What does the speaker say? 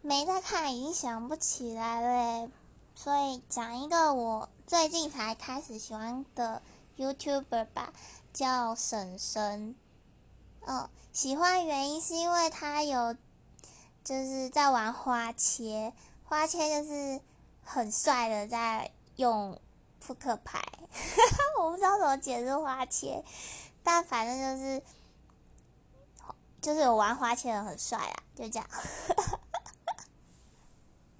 没在看，已经想不起来了。所以讲一个我最近才开始喜欢的 YouTuber 吧，叫婶婶。嗯，喜欢原因是因为他有就是在玩花切，花切就是很帅的在用扑克牌。我不知道怎么解释花切，但反正就是就是有玩花切的很帅啊，就这样。